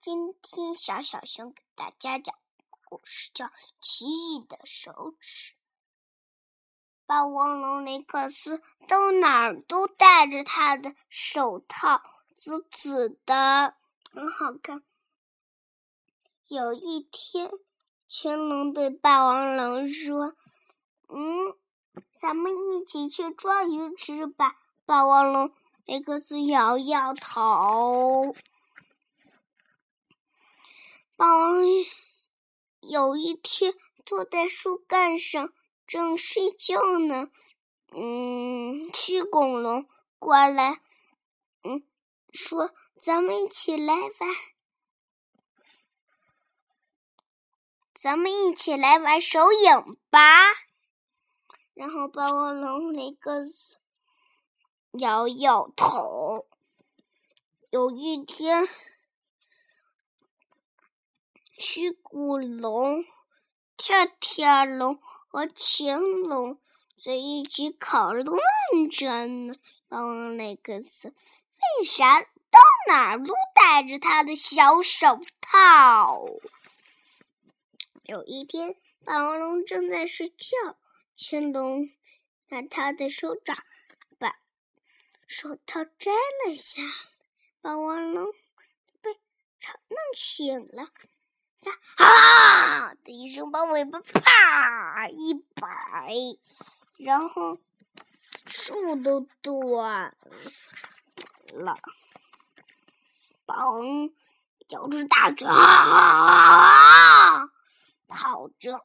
今天小小熊给大家讲故事，叫《奇异的手指》。霸王龙雷克斯到哪儿都戴着他的手套，紫紫的，很好看。有一天，乾隆对霸王龙说：“嗯，咱们一起去抓鱼吃吧。”霸王龙雷克斯摇摇头。霸王龙有一天坐在树干上正睡觉呢，嗯，虚恐龙过来，嗯，说：“咱们一起来玩，咱们一起来玩手影吧。”然后霸王龙那个摇摇头。有一天。虚骨龙、跳跳龙和乾隆在一起讨论着呢。霸王雷克斯为啥到哪儿都戴着他的小手套？有一天，霸王龙正在睡觉，乾隆拿他的手掌把手套摘了下，霸王龙被吵弄醒了。啊！的一声，把尾巴啪一摆，然后树都断了。王咬着大嘴，啊！跑着。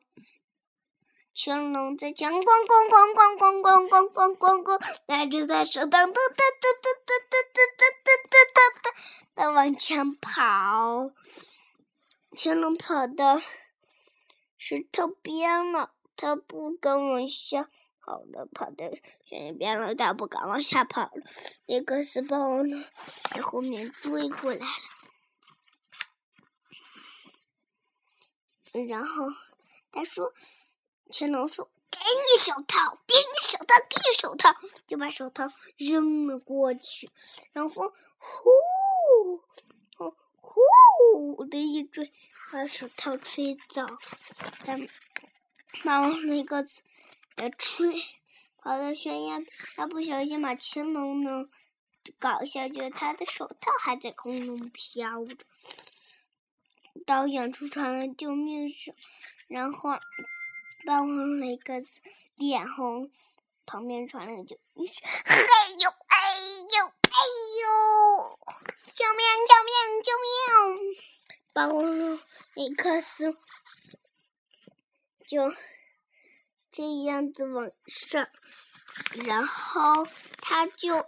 青龙在前咣咣咣咣咣咣咣咣咣咣，拿着他手当噔噔噔噔噔噔噔噔噔噔噔，往前跑。乾隆跑到石头边了，他不敢往下跑了，跑到悬崖边了，他不敢往下跑了。那个死霸王龙在后面追过来了，然后他说：“乾隆说，给你手套，给你手套，给你手套，就把手套扔了过去，然后呼。”呼的一追，把手套吹走。但霸王那个在吹，跑到悬崖，他不小心把青龙呢搞下去，他的手套还在空中飘着。到远处传来救命声，然后霸王雷克斯脸红，旁边传来救命声：“哎呦，哎呦，哎呦！救命，救命，救命！”霸王龙雷克斯就这样子往上，然后他就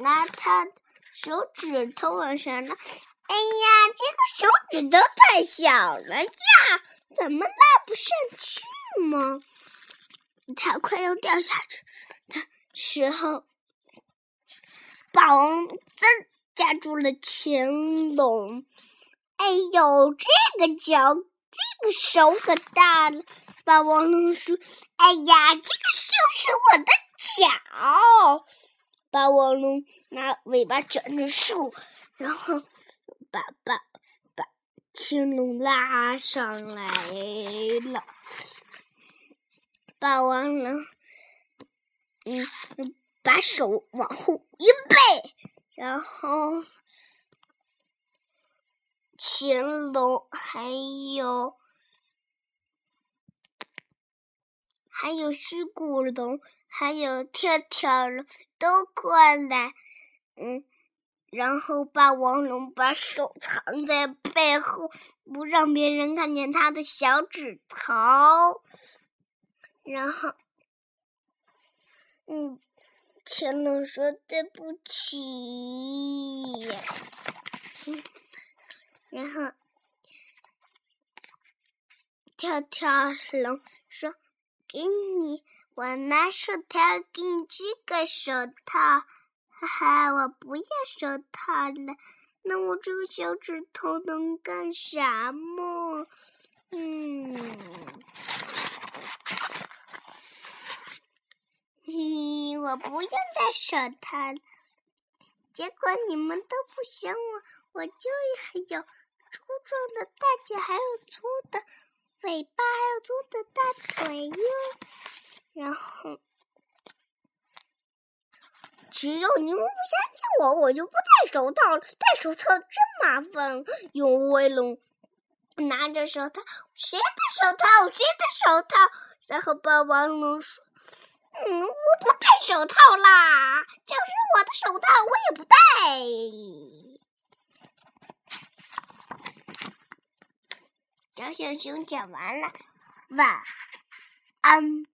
拿他手指头往上拉。哎呀，这个手指头太小了呀，怎么拉不上去吗？他快要掉下去的时候，霸王滋夹住了乾隆。哎呦，这个脚，这个手可大了！霸王龙说：“哎呀，这个手是我的脚。”霸王龙拿尾巴卷着树，然后把把把青龙拉上来了。霸王龙，嗯，把手往后一背，然后。乾隆还有还有虚骨龙，还有跳跳龙都过来，嗯，然后霸王龙把手藏在背后，不让别人看见他的小指头，然后，嗯，乾隆说对不起，然后，跳跳龙说：“给你，我拿手套给你织个手套。”哈哈，我不要手套了。那我这个小指头能干啥么？嗯，嘿，我不用戴手套了。结果你们都不想我，我就有。粗壮的大脚，还有粗的尾巴，还有粗的大腿哟。然后，只有你们不相信我，我就不戴手套了。戴手套真麻烦，用威龙拿着手套，谁的手套？谁的手套？然后霸王龙说：“嗯，我不戴手套啦，就是我的手套，我也不戴。”小小熊讲完了，晚安。